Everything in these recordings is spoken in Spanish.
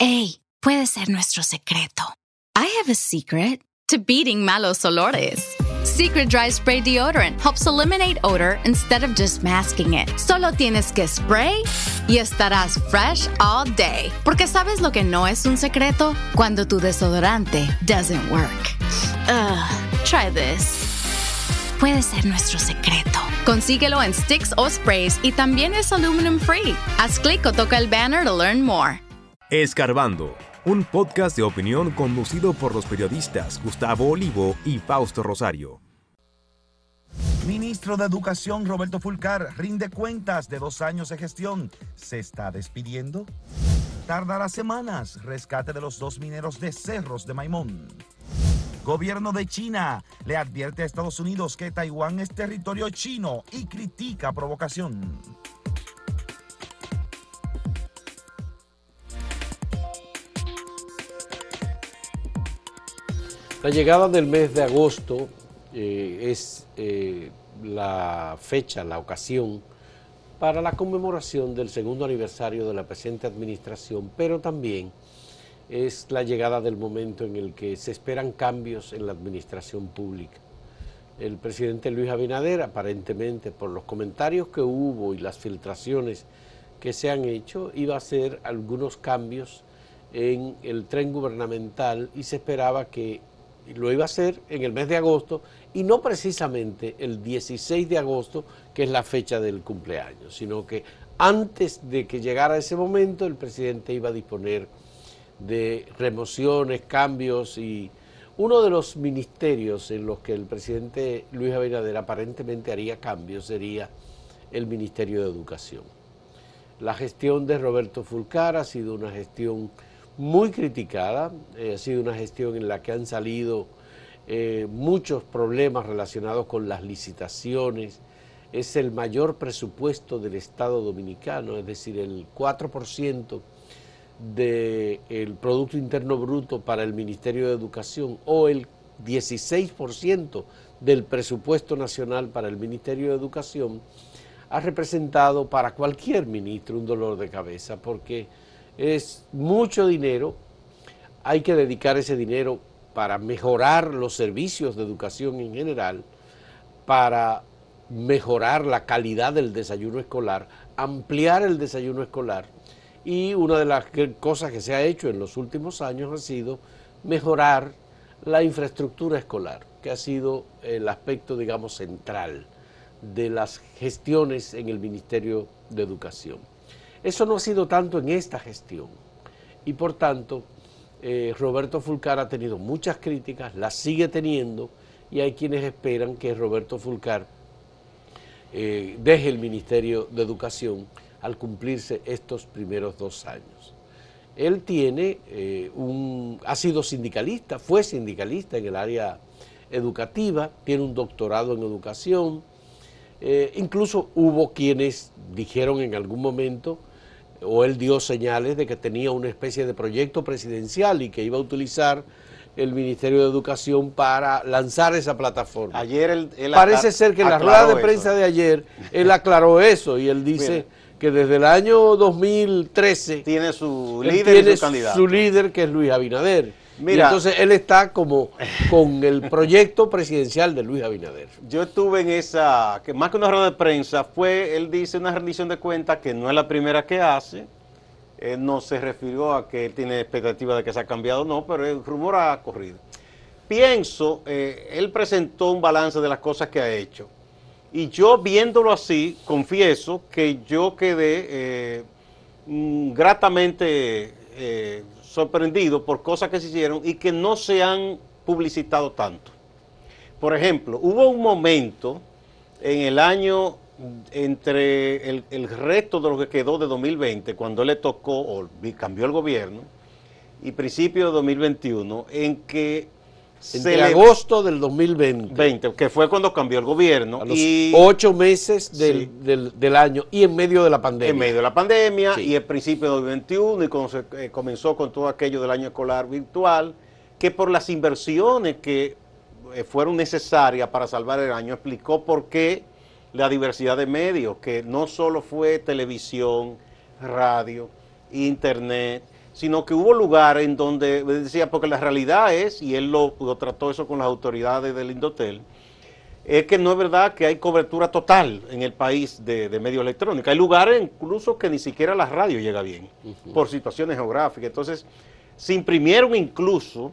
Hey, puede ser nuestro secreto. I have a secret to beating malos olores. Secret Dry Spray Deodorant helps eliminate odor instead of just masking it. Solo tienes que spray y estarás fresh all day. Porque sabes lo que no es un secreto? Cuando tu desodorante doesn't work. Ugh, try this. Puede ser nuestro secreto. Consíguelo en sticks o sprays y también es aluminum free. Haz clic o toca el banner to learn more. Escarbando, un podcast de opinión conducido por los periodistas Gustavo Olivo y Fausto Rosario. Ministro de Educación Roberto Fulcar rinde cuentas de dos años de gestión. ¿Se está despidiendo? Tardará semanas rescate de los dos mineros de Cerros de Maimón. Gobierno de China le advierte a Estados Unidos que Taiwán es territorio chino y critica provocación. La llegada del mes de agosto eh, es eh, la fecha, la ocasión para la conmemoración del segundo aniversario de la presente administración, pero también es la llegada del momento en el que se esperan cambios en la administración pública. El presidente Luis Abinader, aparentemente por los comentarios que hubo y las filtraciones que se han hecho, iba a hacer algunos cambios en el tren gubernamental y se esperaba que lo iba a hacer en el mes de agosto y no precisamente el 16 de agosto, que es la fecha del cumpleaños, sino que antes de que llegara ese momento el presidente iba a disponer de remociones, cambios y uno de los ministerios en los que el presidente Luis Abinader aparentemente haría cambios sería el Ministerio de Educación. La gestión de Roberto Fulcar ha sido una gestión muy criticada, eh, ha sido una gestión en la que han salido eh, muchos problemas relacionados con las licitaciones, es el mayor presupuesto del Estado Dominicano, es decir, el 4% del Producto Interno Bruto para el Ministerio de Educación o el 16% del presupuesto nacional para el Ministerio de Educación, ha representado para cualquier ministro un dolor de cabeza porque es mucho dinero, hay que dedicar ese dinero para mejorar los servicios de educación en general, para mejorar la calidad del desayuno escolar, ampliar el desayuno escolar. Y una de las cosas que se ha hecho en los últimos años ha sido mejorar la infraestructura escolar, que ha sido el aspecto, digamos, central de las gestiones en el Ministerio de Educación. Eso no ha sido tanto en esta gestión y por tanto eh, Roberto Fulcar ha tenido muchas críticas, las sigue teniendo y hay quienes esperan que Roberto Fulcar eh, deje el Ministerio de Educación al cumplirse estos primeros dos años. Él tiene eh, un, ha sido sindicalista, fue sindicalista en el área educativa, tiene un doctorado en educación, incluso hubo quienes dijeron en algún momento o él dio señales de que tenía una especie de proyecto presidencial y que iba a utilizar el Ministerio de Educación para lanzar esa plataforma. Ayer él, Parece ser que en la rueda de prensa de ayer él aclaró eso y él dice que desde el año 2013 tiene su líder y su candidato. Su líder que es Luis Abinader entonces él está como con el proyecto presidencial de Luis Abinader. Yo estuve en esa, que más que una rueda de prensa, fue, él dice una rendición de cuentas que no es la primera que hace. Él no se refirió a que él tiene expectativa de que se ha cambiado o no, pero el rumor ha corrido. Pienso, eh, él presentó un balance de las cosas que ha hecho. Y yo viéndolo así, confieso que yo quedé eh, mm, gratamente eh, sorprendido por cosas que se hicieron y que no se han publicitado tanto. Por ejemplo, hubo un momento en el año entre el, resto de lo que quedó de 2020, cuando le tocó o cambió el gobierno, y principio de 2021, en que entre agosto del 2020. que fue cuando cambió el gobierno. y ocho meses del, año y en medio de la pandemia. En medio de la pandemia y el principio de 2021 y cuando se eh, comenzó con todo aquello del año escolar virtual, que por las inversiones que eh, fueron necesarias para salvar el año, explicó por qué la diversidad de medios, que no solo fue televisión, radio, internet, sino que hubo lugares en donde decía, porque la realidad es, y él lo, trató eso con las autoridades del Indotel, es que no es verdad que hay cobertura total en el país de, de medio electrónico. Hay lugares incluso que ni siquiera la radio llega bien, por situaciones geográficas. Entonces, se imprimieron incluso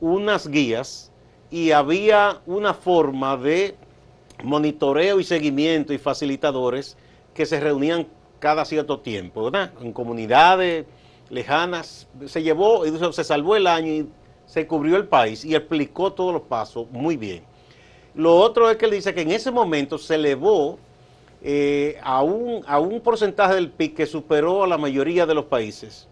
unas guías y había una forma de monitoreo y seguimiento y facilitadores que se reunían cada cierto tiempo, ¿verdad? En comunidades lejanas. Se llevó, se salvó el año y se cubrió el país y explicó todos los pasos muy bien. Lo otro es que él dice que en ese momento se elevó eh, a, un, a un porcentaje del PIB que superó a la mayoría de los países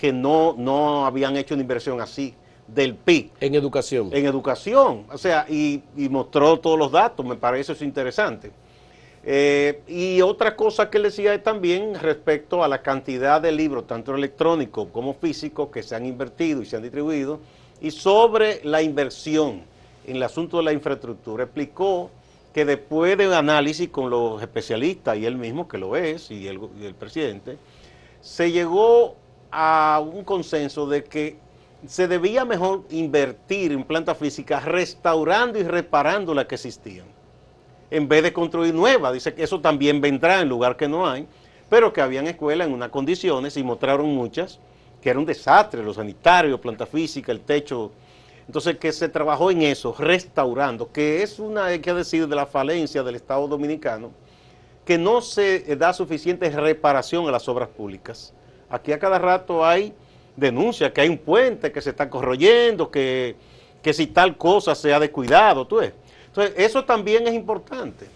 que no, no habían hecho una inversión así del PIB. En educación. En educación. O sea, y, mostró todos los datos, me parece eso interesante. Eh, y otra cosa que le decía también respecto a la cantidad de libros, tanto electrónicos como físicos, que se han invertido y se han distribuido, y sobre la inversión en el asunto de la infraestructura. Explicó que después de análisis con los especialistas y él mismo, que lo es, y el presidente, se llegó a un consenso de que se debía mejor invertir en plantas físicas restaurando y reparando las que existían, en vez de construir nuevas. Dice que eso también vendrá en lugar que no hay, pero que habían escuelas en unas condiciones y mostraron muchas que era un desastre, los sanitarios, planta física, el techo. Entonces que se trabajó en eso, restaurando, que es una, hay que decir, de la falencia del Estado Dominicano, que no se da suficiente reparación a las obras públicas. Aquí a cada rato hay denuncia que hay un puente que se está corroyendo, que, si tal cosa se ha descuidado, tú ves. Entonces, eso también es importante.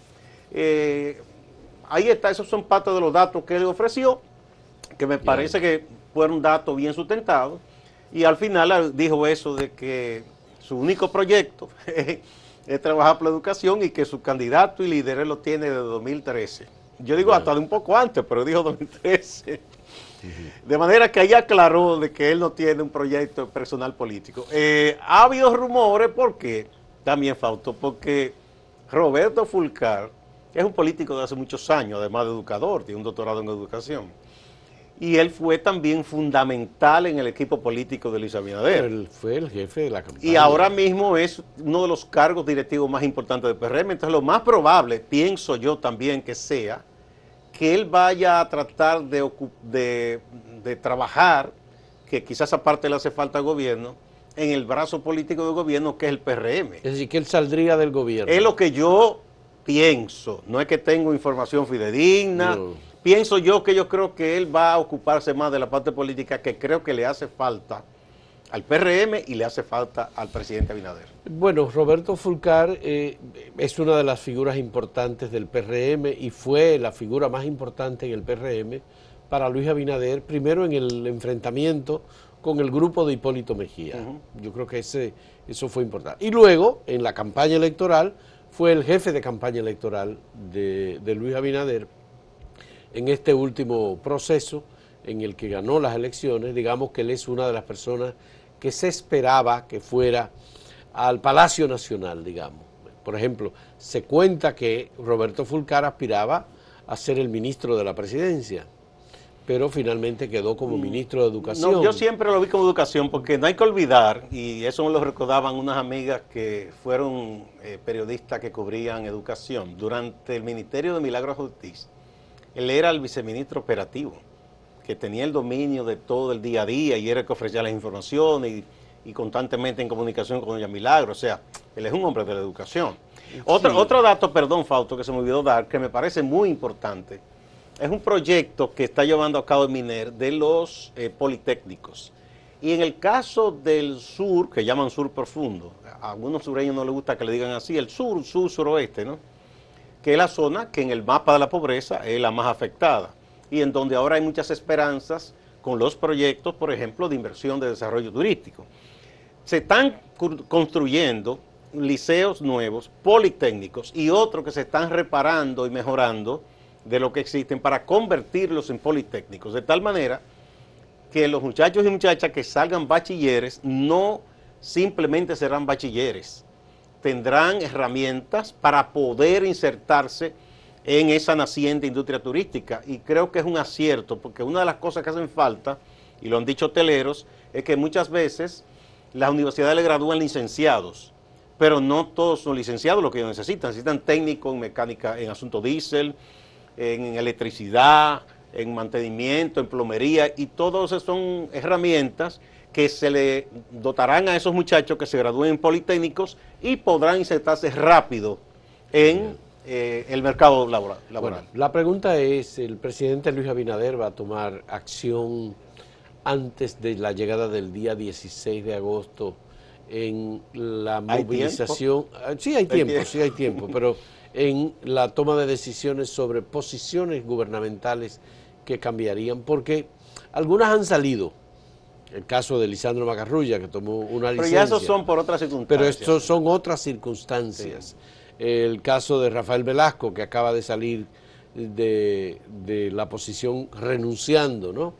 Eh, ahí está, esos son parte de los datos que él ofreció, que me parece que fueron datos bien sustentados, y al final dijo eso de que su único proyecto es trabajar por la educación y que su candidato y líder lo tiene de 2013. Yo digo hasta de un poco antes, pero dijo 2013. De manera que ahí aclaró de que él no tiene un proyecto personal político. Eh, ha habido rumores, ¿por qué? También faltó, porque Roberto Fulcar es un político de hace muchos años, además de educador, tiene un doctorado en educación. Y él fue también fundamental en el equipo político de Luis Abinader. Él fue el jefe de la campaña. Y ahora mismo es uno de los cargos directivos más importantes del PRM. Entonces lo más probable, pienso yo también que sea, que él vaya a tratar de, de, trabajar, que quizás aparte le hace falta al gobierno, en el brazo político del gobierno que es el PRM. Es decir, que él saldría del gobierno. Es lo que yo pienso, no es que tengo información fidedigna, pienso yo que yo creo que él va a ocuparse más de la parte política que creo que le hace falta al PRM y le hace falta al presidente Abinader. Bueno, Roberto Fulcar eh, es una de las figuras importantes del PRM y fue la figura más importante en el PRM para Luis Abinader, primero en el enfrentamiento con el grupo de Hipólito Mejía. Yo creo que ese, eso fue importante. Y luego, en la campaña electoral, fue el jefe de campaña electoral de, de Luis Abinader en este último proceso en el que ganó las elecciones, digamos que él es una de las personas que se esperaba que fuera al Palacio Nacional, digamos. Por ejemplo, se cuenta que Roberto Fulcar aspiraba a ser el ministro de la presidencia, pero finalmente quedó como mm. ministro de Educación. No, yo siempre lo vi como educación porque no hay que olvidar, y eso me lo recordaban unas amigas que fueron eh, periodistas que cubrían educación, durante el Ministerio de Milagros Justicia, él era el viceministro operativo que tenía el dominio de todo el día a día y era el que ofrecía las informaciones y, constantemente en comunicación con Doña Milagro. O sea, él es un hombre de la educación. Otro, otro dato, perdón, Fausto, que se me olvidó dar, que me parece muy importante, es un proyecto que está llevando a cabo el MINER de los eh, politécnicos. Y en el caso del sur, que llaman sur profundo, a algunos sureños no les gusta que le digan así, el sur, sur, suroeste, ¿no? Que es la zona que en el mapa de la pobreza es la más afectada y en donde ahora hay muchas esperanzas con los proyectos, por ejemplo, de inversión de desarrollo turístico. Se están construyendo liceos nuevos, politécnicos y otros que se están reparando y mejorando de lo que existen para convertirlos en politécnicos, de tal manera que los muchachos y muchachas que salgan bachilleres no simplemente serán bachilleres, tendrán herramientas para poder insertarse en esa naciente industria turística. Y creo que es un acierto, porque una de las cosas que hacen falta y lo han dicho hoteleros, es que muchas veces las universidades le gradúan licenciados, pero no todos son licenciados lo que ellos necesitan. Necesitan técnicos en mecánica, en asunto diésel, en electricidad, en mantenimiento, en plomería, y todas esas son herramientas que se le dotarán a esos muchachos que se gradúen en politécnicos y podrán insertarse rápido en eh, el mercado laboral. Bueno, la pregunta es, ¿el presidente Luis Abinader va a tomar acción antes de la llegada del día 16 de agosto en la movilización? Ah, sí, hay tiempo, sí hay tiempo, pero en la toma de decisiones sobre posiciones gubernamentales que cambiarían, porque algunas han salido. El caso de Lisandro Macarrulla, que tomó una licencia. Pero ya esos son por otras circunstancias. Pero estos son otras circunstancias. El caso de Rafael Velasco, que acaba de salir de, la posición renunciando, ¿no?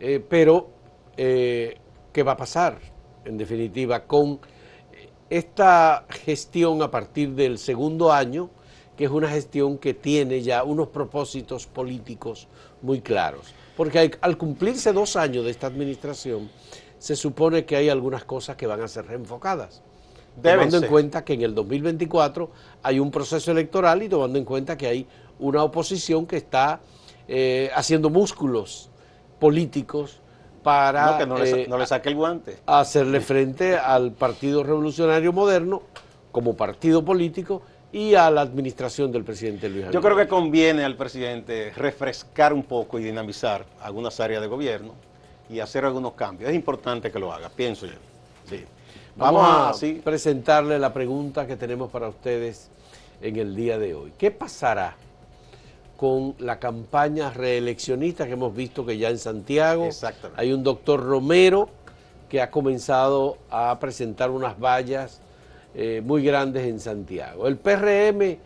Eh, pero, eh, ¿qué va a pasar, en definitiva, con esta gestión a partir del segundo año, que es una gestión que tiene ya unos propósitos políticos muy claros. Porque al cumplirse dos años de esta administración, se supone que hay algunas cosas que van a ser reenfocadas. tomando en cuenta que en el 2024 hay un proceso electoral y tomando en cuenta que hay una oposición que está eh, haciendo músculos políticos para no, que no, le, eh, saque el guante. hacerle frente al Partido Revolucionario Moderno como partido político y a la administración del presidente Luis Yo creo que conviene al presidente refrescar un poco y dinamizar algunas áreas de gobierno y hacer algunos cambios. Es importante que lo haga, pienso yo. Vamos, a presentarle la pregunta que tenemos para ustedes en el día de hoy. ¿Qué pasará con la campaña reeleccionista que hemos visto que ya en Santiago hay un doctor Romero que ha comenzado a presentar unas vallas eh, muy grandes en Santiago. ¿El PRM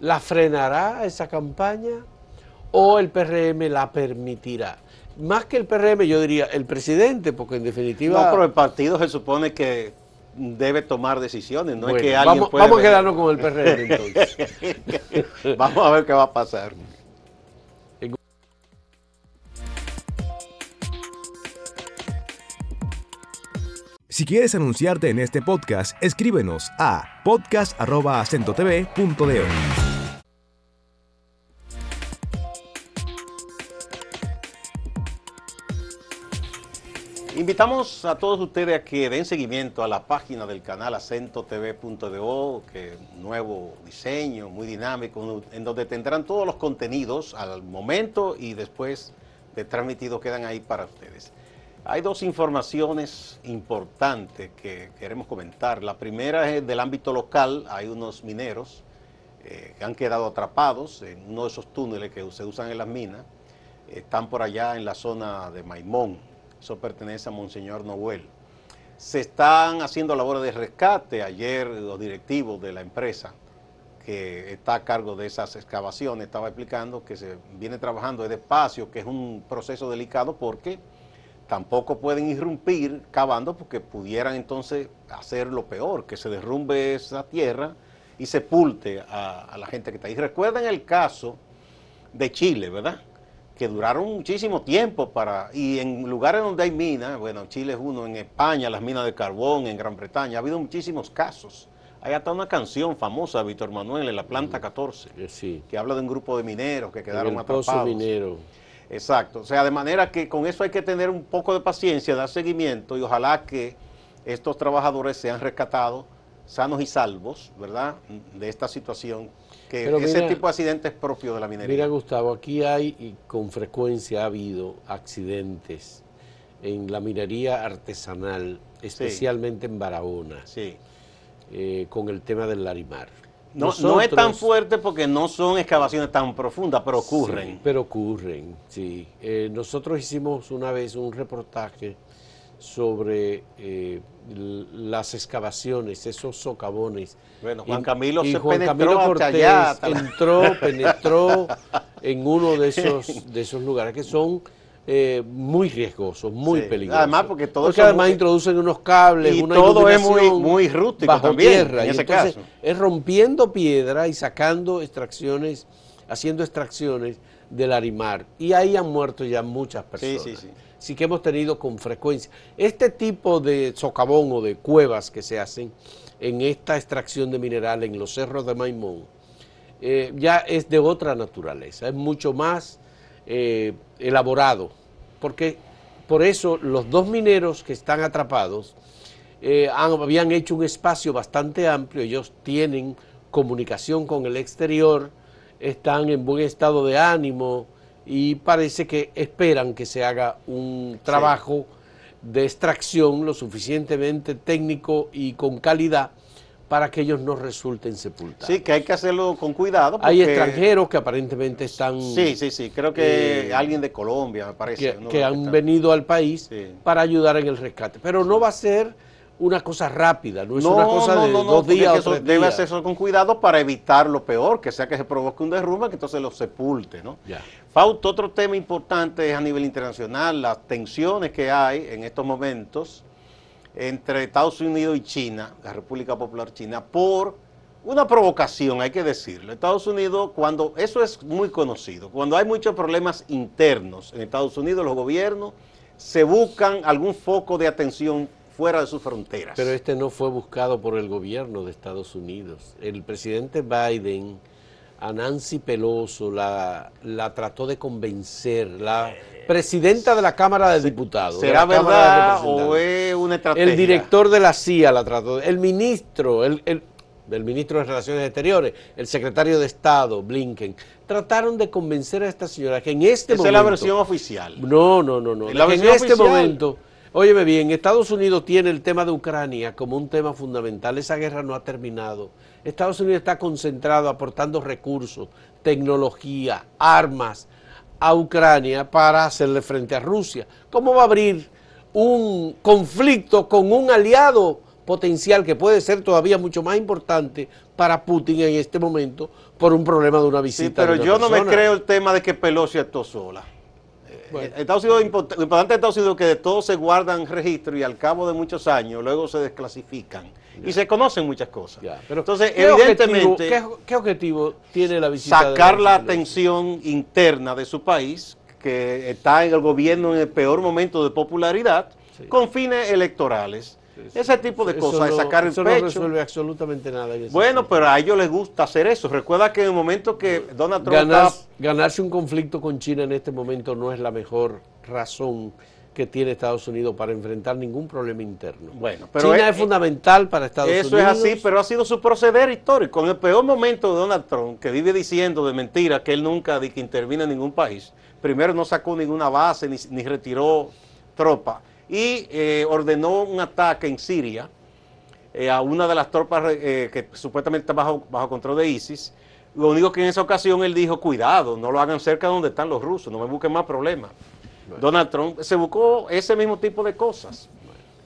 la frenará esa campaña o el PRM la permitirá? Más que el PRM, yo diría el presidente, porque en definitiva... No, pero el partido se supone que debe tomar decisiones, no es que alguien vamos, Vamos a quedarnos con el PRM entonces. vamos a ver qué va a pasar. Si quieres anunciarte en este podcast, escríbenos a podcast.acentotv.de. Invitamos a todos ustedes a que den seguimiento a la página del canal acentotv.do, que nuevo diseño, muy dinámico, en donde tendrán todos los contenidos al momento y después de transmitido quedan ahí para ustedes. Hay dos informaciones importantes que queremos comentar. La primera es del ámbito local. Hay unos mineros eh, que han quedado atrapados en uno de esos túneles que se usan en las minas. Están por allá en la zona de Maimón. Eso pertenece a Monseñor Noel. Se están haciendo labores de rescate. Ayer los directivos de la empresa que está a cargo de esas excavaciones estaba explicando que se viene trabajando despacio, que es un proceso delicado porque tampoco pueden irrumpir cavando porque pudieran entonces hacer lo peor, que se derrumbe esa tierra y sepulte a, la gente que está ahí. Recuerden el caso de Chile, ¿verdad? Que duraron muchísimo tiempo para, y en lugares donde hay minas, bueno, Chile es uno, en España las minas de carbón, en Gran Bretaña, ha habido muchísimos casos. Hay hasta una canción famosa de Víctor Manuel en la planta 14, sí. que habla de un grupo de mineros que quedaron el atrapados. minero. Exacto, o sea, de manera que con eso hay que tener un poco de paciencia, dar seguimiento y ojalá que estos trabajadores sean rescatados sanos y salvos, ¿verdad?, de esta situación, que ese tipo de accidentes propios de la minería. Mira, Gustavo, aquí hay, y con frecuencia ha habido accidentes en la minería artesanal, especialmente en Barahona, sí. Eh, con el tema del larimar. No, es tan fuerte porque no son excavaciones tan profundas, pero ocurren. pero ocurren, sí. Eh, nosotros hicimos una vez un reportaje sobre eh, las excavaciones, esos socavones. Bueno, Juan Camilo se Juan Camilo Cortés entró, penetró en uno de esos, de esos lugares que son eh, muy riesgosos, muy peligrosos. Además, porque todo además introducen unos cables, y todo es muy, muy rústico bajo también, tierra. En ese caso. Es rompiendo piedra y sacando extracciones, haciendo extracciones del arimar. Y ahí han muerto ya muchas personas. Sí, sí, sí. sí que hemos tenido con frecuencia. Este tipo de socavón o de cuevas que se hacen en esta extracción de mineral en los cerros de Maimón, eh, ya es de otra naturaleza, es mucho más eh, elaborado, porque por eso los dos mineros que están atrapados eh, habían hecho un espacio bastante amplio, ellos tienen comunicación con el exterior, están en buen estado de ánimo y parece que esperan que se haga un trabajo de extracción lo suficientemente técnico y con calidad para que ellos no resulten sepultados. Sí, que hay que hacerlo con cuidado. Hay extranjeros que aparentemente están... Sí, sí, sí, creo que eh, alguien de Colombia, me parece. Que, han venido al país para ayudar en el rescate, pero no va a ser una cosa rápida, no es una cosa de dos días o Debe hacerse con cuidado para evitar lo peor, que sea que se provoque un derrumbe, que entonces lo sepulte, ¿no? Ya. Fausto, otro tema importante es a nivel internacional, las tensiones que hay en estos momentos entre Estados Unidos y China, la República Popular China, por una provocación, hay que decirlo. Estados Unidos, cuando, eso es muy conocido, cuando hay muchos problemas internos en Estados Unidos, los gobiernos se buscan algún foco de atención fuera de sus fronteras. Pero este no fue buscado por el gobierno de Estados Unidos. El presidente Biden a Nancy Peloso la, la trató de convencer, la presidenta de la Cámara de Diputados. ¿Será verdad o es una estrategia? El director de la CIA la trató, el ministro, el, el, ministro de Relaciones Exteriores, el secretario de Estado, Blinken, trataron de convencer a esta señora que en este momento... Esa es la versión oficial. No, no, no, no. en este momento Óyeme bien, Estados Unidos tiene el tema de Ucrania como un tema fundamental. Esa guerra no ha terminado. Estados Unidos está concentrado aportando recursos, tecnología, armas a Ucrania para hacerle frente a Rusia. ¿Cómo va a abrir un conflicto con un aliado potencial que puede ser todavía mucho más importante para Putin en este momento por un problema de una visita? Sí, pero yo no me creo el tema de que Pelosi actuó sola. Eh, Estados Unidos, lo importante de Estados Unidos es que de todos se guardan registros y al cabo de muchos años luego se desclasifican. Y se conocen muchas cosas. Entonces, evidentemente... ¿qué, objetivo tiene la visita? Sacar la atención interna de su país, que está en el gobierno en el peor momento de popularidad, con fines electorales. Ese tipo de cosas, de sacar el pecho. no resuelve absolutamente nada. bueno, pero a ellos les gusta hacer eso. Recuerda que en el momento que Donald Trump... Ganarse un conflicto con China en este momento no es la mejor razón que tiene Estados Unidos para enfrentar ningún problema interno. Bueno, pero China es, fundamental para Estados Unidos. Eso es así, pero ha sido su proceder histórico. En el peor momento de Donald Trump, que vive diciendo de mentira que él nunca que intervino en ningún país, primero no sacó ninguna base ni, ni retiró tropa y eh, ordenó un ataque en Siria eh, a una de las tropas eh, que supuestamente está bajo, bajo control de ISIS. Lo único que en esa ocasión él dijo, cuidado, no lo hagan cerca de donde están los rusos, no me busquen más problemas. Donald Trump se buscó ese mismo tipo de cosas.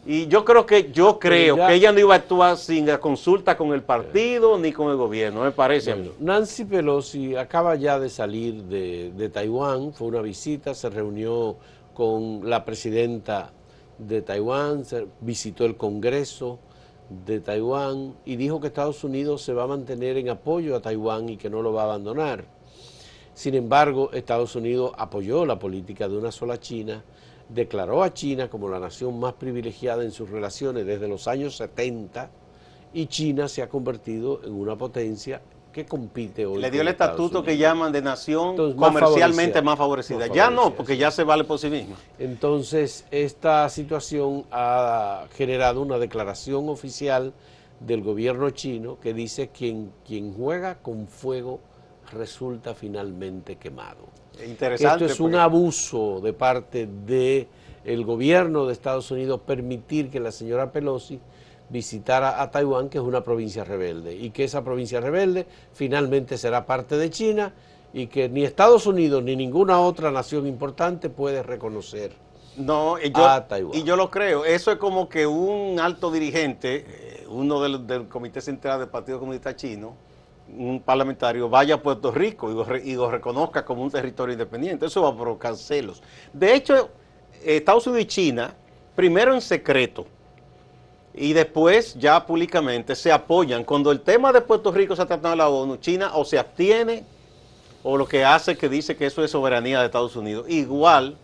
Y yo creo que yo creo que ella no iba a actuar sin la consulta con el partido ni con el gobierno, me parece a mí. Nancy Pelosi acaba ya de salir de, de Taiwán, fue una visita, se reunió con la presidenta de Taiwán, visitó el Congreso de Taiwán y dijo que Estados Unidos se va a mantener en apoyo a Taiwán y que no lo va a abandonar. Sin embargo, Estados Unidos apoyó la política de una sola China, declaró a China como la nación más privilegiada en sus relaciones desde los años 70 y China se ha convertido en una potencia que compite hoy. Le dio el estatuto que llaman de nación comercialmente más favorecida. ya no, porque ya se vale por sí misma. Entonces, esta situación ha generado una declaración oficial del gobierno chino que dice que quien, juega con fuego resulta finalmente quemado. Interesante. Esto es un abuso de parte del gobierno de Estados Unidos permitir que la señora Pelosi visitar a, Taiwán, que es una provincia rebelde, y que esa provincia rebelde finalmente será parte de China y que ni Estados Unidos ni ninguna otra nación importante puede reconocer no, a Taiwán. Y yo lo creo, eso es como que un alto dirigente, eh, uno del, Comité Central del Partido Comunista Chino, un parlamentario, vaya a Puerto Rico y lo, reconozca como un territorio independiente. Eso va a provocar. De hecho, Estados Unidos y China, primero en secreto, y después ya públicamente se apoyan. Cuando el tema de Puerto Rico se ha tratado en la ONU, China o se abstiene o lo que hace que dice que eso es soberanía de Estados Unidos. Igual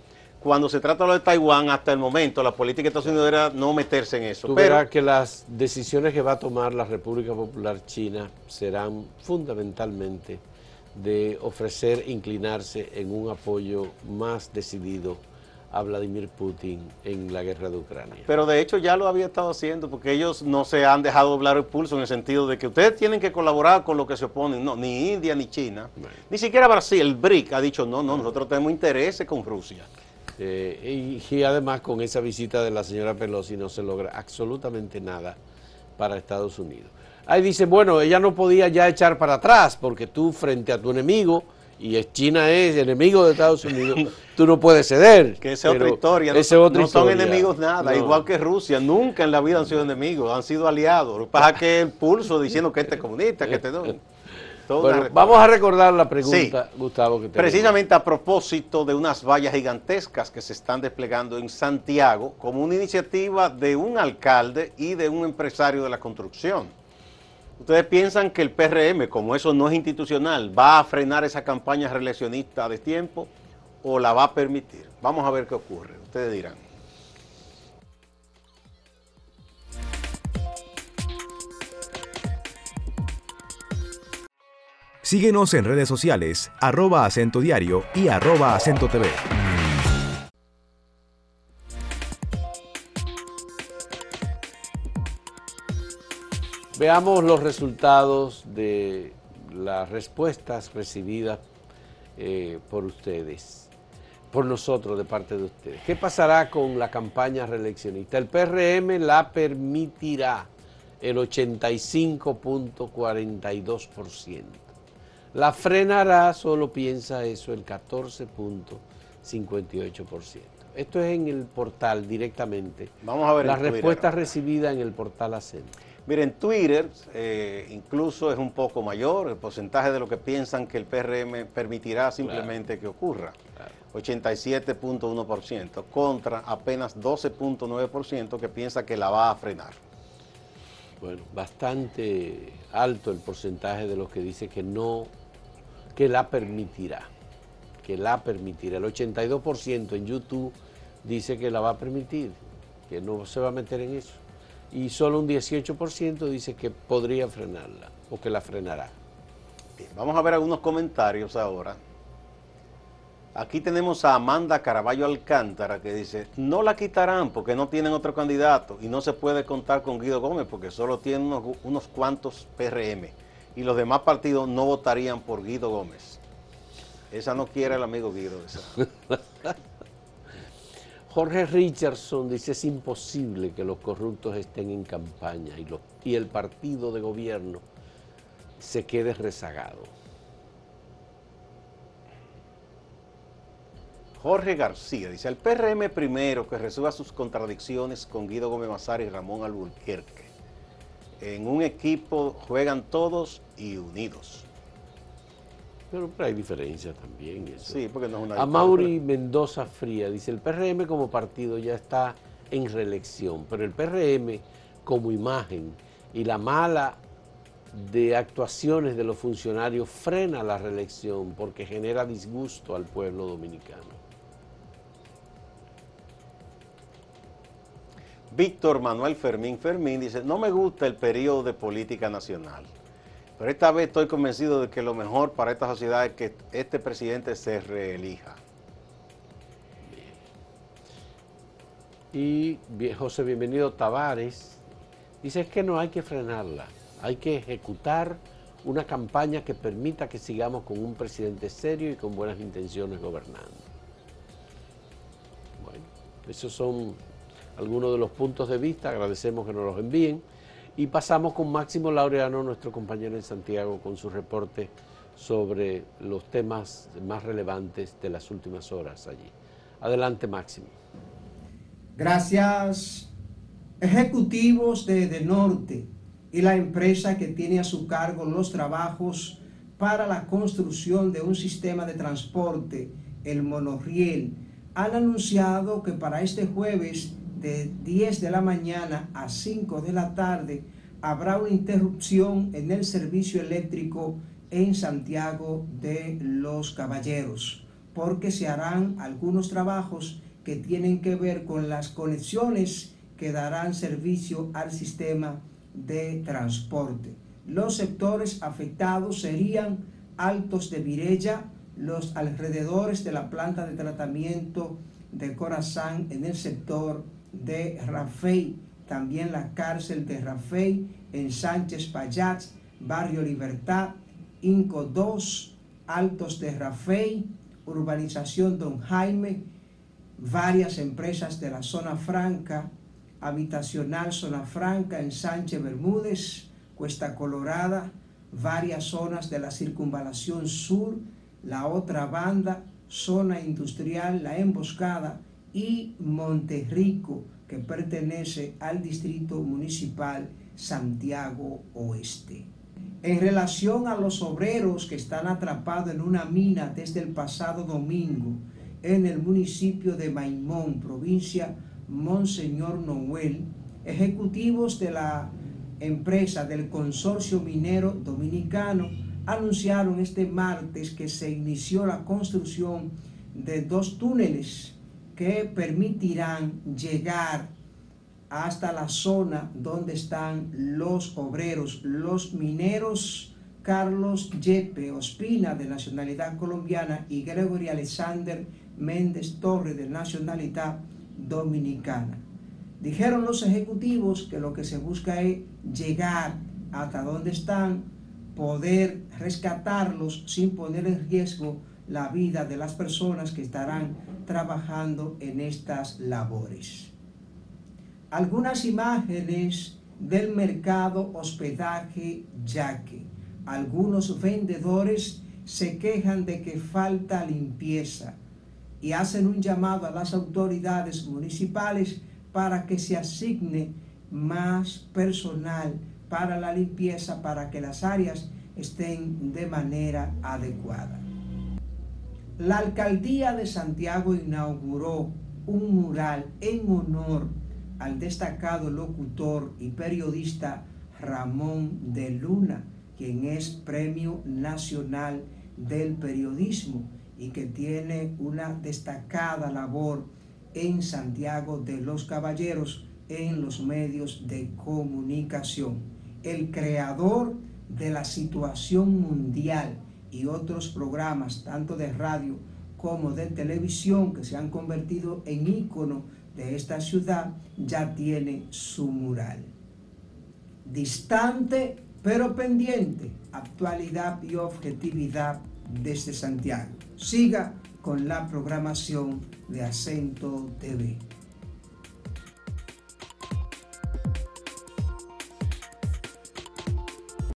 cuando se trata de lo de Taiwán, hasta el momento, la política de Estados Unidos era no meterse en eso. Tú Pero verás que las decisiones que va a tomar la República Popular China serán fundamentalmente de ofrecer inclinarse en un apoyo más decidido a Vladimir Putin en la guerra de Ucrania. Pero de hecho ya lo había estado haciendo porque ellos no se han dejado doblar el pulso en el sentido de que ustedes tienen que colaborar con lo que se oponen. No, ni India ni China. Bueno. Ni siquiera Brasil, el BRIC ha dicho no, no, nosotros tenemos intereses con Rusia. Eh, y, y además con esa visita de la señora Pelosi no se logra absolutamente nada para Estados Unidos. Ahí dice, bueno, ella no podía ya echar para atrás porque tú frente a tu enemigo, y China es enemigo de Estados Unidos, tú no puedes ceder. Que esa es otra historia. No, esa es otra no son enemigos nada, No. igual que Rusia. Nunca en la vida han sido enemigos, han sido aliados. Lo que pasa es que el pulso diciendo que este es comunista, que este no. Bueno, vamos a recordar la pregunta, Sí. Gustavo, que. Precisamente a propósito de unas vallas gigantescas que se están desplegando en Santiago como una iniciativa de un alcalde y de un empresario de la construcción. ¿Ustedes piensan que el PRM, como eso no es institucional, va a frenar esa campaña reeleccionista de tiempo o la va a permitir? Vamos a ver qué ocurre. Ustedes dirán. Síguenos en redes sociales, arroba acento diario y arroba acento TV. Veamos los resultados de las respuestas recibidas eh, por ustedes, por nosotros de parte de ustedes. ¿Qué pasará con la campaña reeleccionista? El PRM la permitirá el 85.42%. La frenará, solo piensa eso, el 14.58%. Esto es en el portal directamente. Vamos a ver Las respuestas recibidas en el portal Acento. Miren, Twitter eh, incluso es un poco mayor, el porcentaje de lo que piensan que el PRM permitirá simplemente que ocurra. 87.1% contra apenas 12.9% que piensa que la va a frenar. Bueno, bastante alto el porcentaje de los que dice que no, que la permitirá, que la permitirá. El 82% en YouTube dice que la va a permitir, que no se va a meter en eso. Y solo un 18% dice que podría frenarla o que la frenará. Bien, vamos a ver algunos comentarios ahora. Aquí tenemos a Amanda Caraballo Alcántara que dice, no la quitarán porque no tienen otro candidato y no se puede contar con Guido Gómez porque solo tienen unos, unos cuantos PRM y los demás partidos no votarían por Guido Gómez. Esa no quiere el amigo Guido. esa. Jorge Richardson dice es imposible que los corruptos estén en campaña y, los- y el partido de gobierno se quede rezagado. Jorge García dice, el PRM primero que resuelva sus contradicciones con Guido Gómez Mazara y Ramón Alburquerque. En un equipo juegan todos y unidos. Pero, pero hay diferencias también. Eso. Sí, porque no es una A Mauri Mendoza Fría dice, el PRM como partido ya está en reelección, pero el PRM como imagen y la mala de actuaciones de los funcionarios frena la reelección porque genera disgusto al pueblo dominicano. Víctor Manuel Fermín Fermín dice, no me gusta el periodo de política nacional, pero esta vez estoy convencido de que lo mejor para esta sociedad es que este presidente se reelija. Y José Bienvenido Tavares dice "Es que no hay que frenarla, hay que ejecutar una campaña que permita que sigamos con un presidente serio y con buenas intenciones gobernando. Bueno, esos son algunos de los puntos de vista, agradecemos que nos los envíen y pasamos con Máximo Laureano, nuestro compañero en Santiago, con su reporte sobre los temas más relevantes de las últimas horas allí. Adelante, Máximo. Gracias, ejecutivos de, de Norte y la empresa que tiene a su cargo los trabajos para la construcción de un sistema de transporte, el monorriel, han anunciado que para este jueves de 10 de la mañana a 5 de la tarde habrá una interrupción en el servicio eléctrico en Santiago de los Caballeros, porque se harán algunos trabajos que tienen que ver con las conexiones que darán servicio al sistema de transporte. Los sectores afectados serían Altos de Virella, los alrededores de la planta de tratamiento de Corazán en el sector de Rafey, también la cárcel de Rafey en Sánchez Payat, Barrio Libertad, Inco 2, Altos de Rafey, Urbanización Don Jaime, varias empresas de la zona franca, habitacional zona franca en Sánchez Bermúdez, Cuesta Colorada, varias zonas de la circunvalación sur, la otra banda, zona industrial, la emboscada y Monterrico, que pertenece al distrito municipal Santiago Oeste. En relación a los obreros que están atrapados en una mina desde el pasado domingo en el municipio de Maimón, provincia Monseñor Noel, ejecutivos de la empresa del consorcio minero dominicano anunciaron este martes que se inició la construcción de dos túneles que permitirán llegar hasta la zona donde están los obreros, los mineros Carlos Yepe Ospina de nacionalidad colombiana y Gregory Alexander Méndez Torre de nacionalidad dominicana. Dijeron los ejecutivos que lo que se busca es llegar hasta donde están, poder rescatarlos sin poner en riesgo la vida de las personas que estarán trabajando en estas labores. Algunas imágenes del mercado hospedaje Yaque. Algunos vendedores se quejan de que falta limpieza y hacen un llamado a las autoridades municipales para que se asigne más personal para la limpieza, para que las áreas estén de manera adecuada. La alcaldía de Santiago inauguró un mural en honor al destacado locutor y periodista Ramón de Luna, quien es Premio Nacional del Periodismo y que tiene una destacada labor en Santiago de los Caballeros en los medios de comunicación. El creador de la situación mundial y otros programas, tanto de radio como de televisión, que se han convertido en ícono de esta ciudad, ya tiene su mural. Distante pero pendiente, actualidad y objetividad desde Santiago. Siga con la programación de Acento TV.